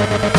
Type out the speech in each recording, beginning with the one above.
Sometimes I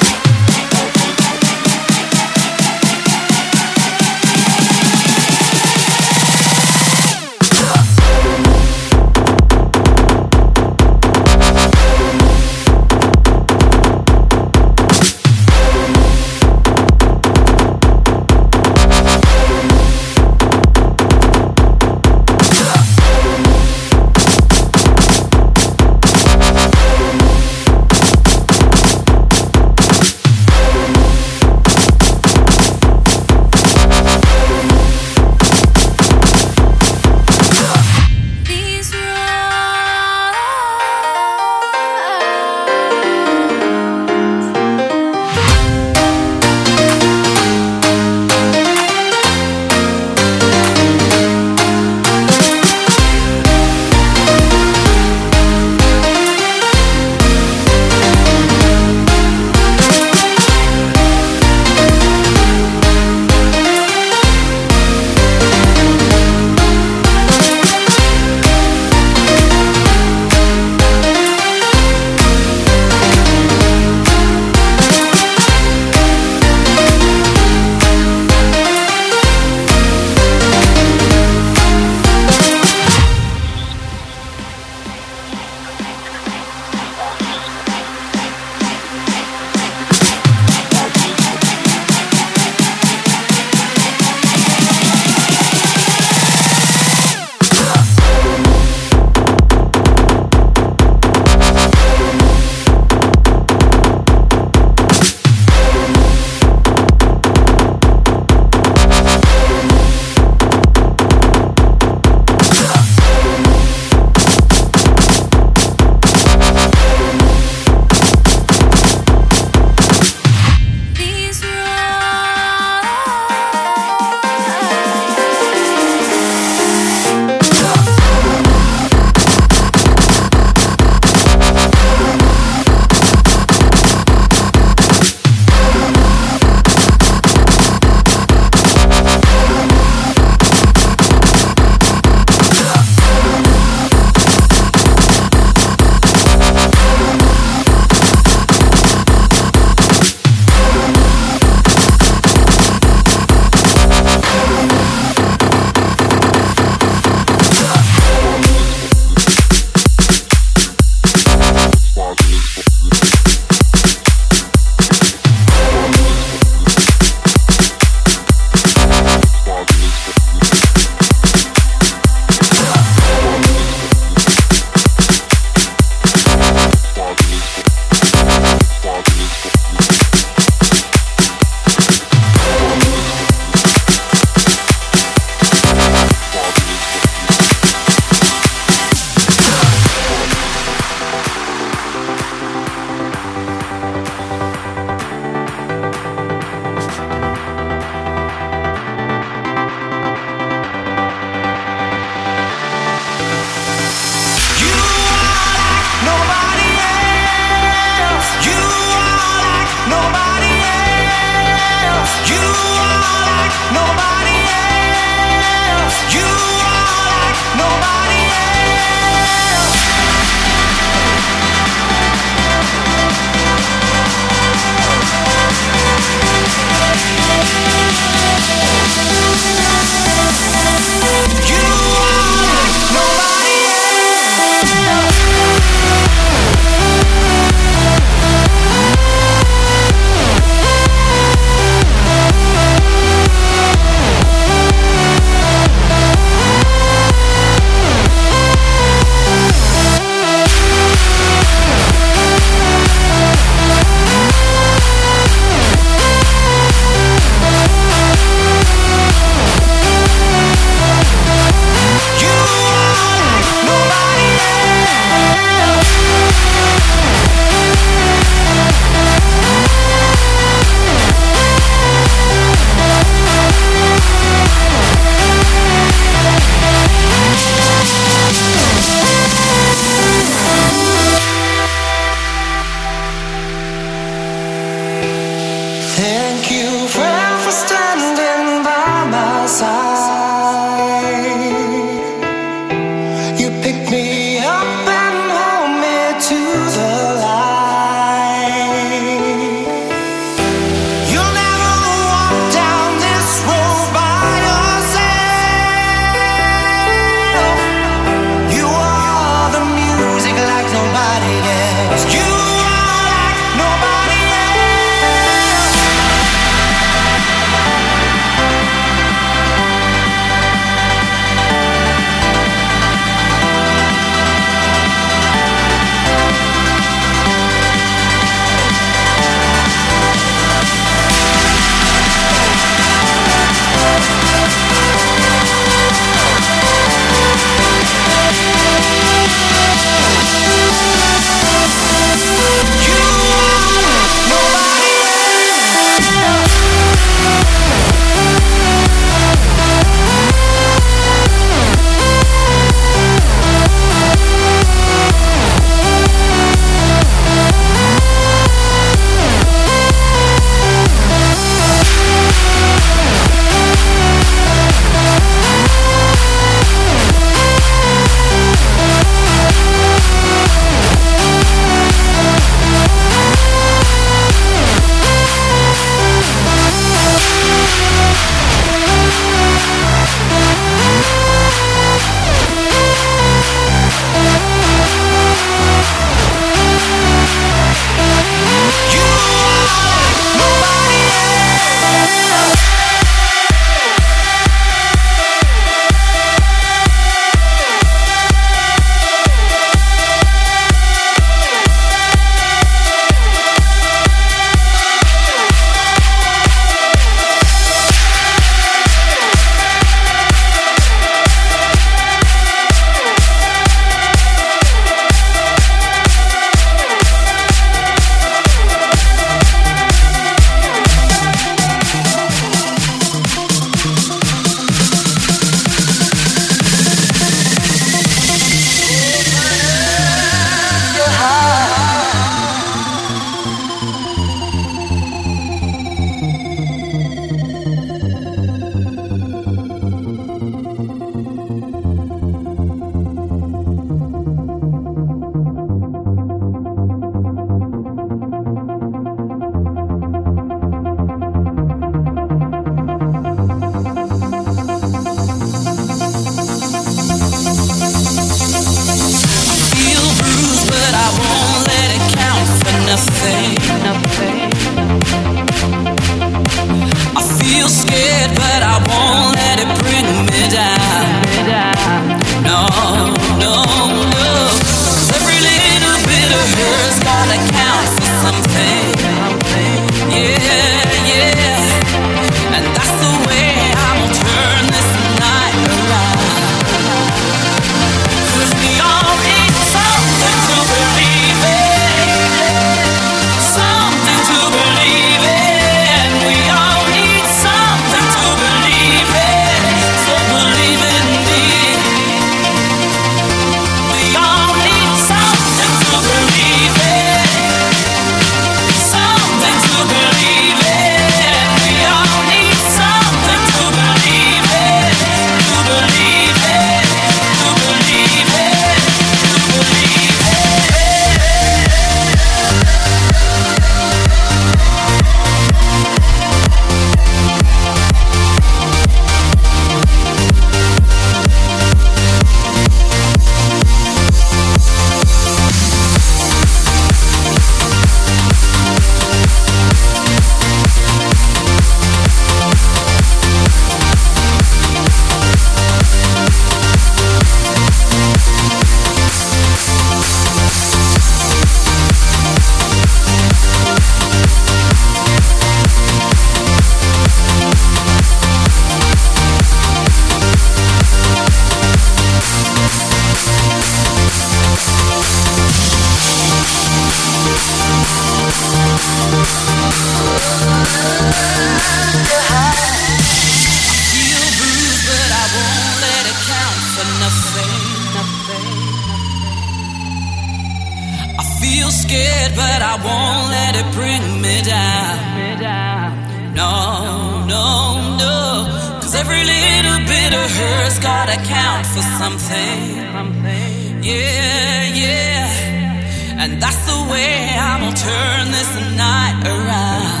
that's the way I'm gonna turn this night around.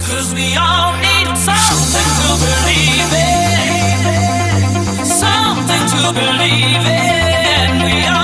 Cause we all need something to believe in. Something to believe in. We all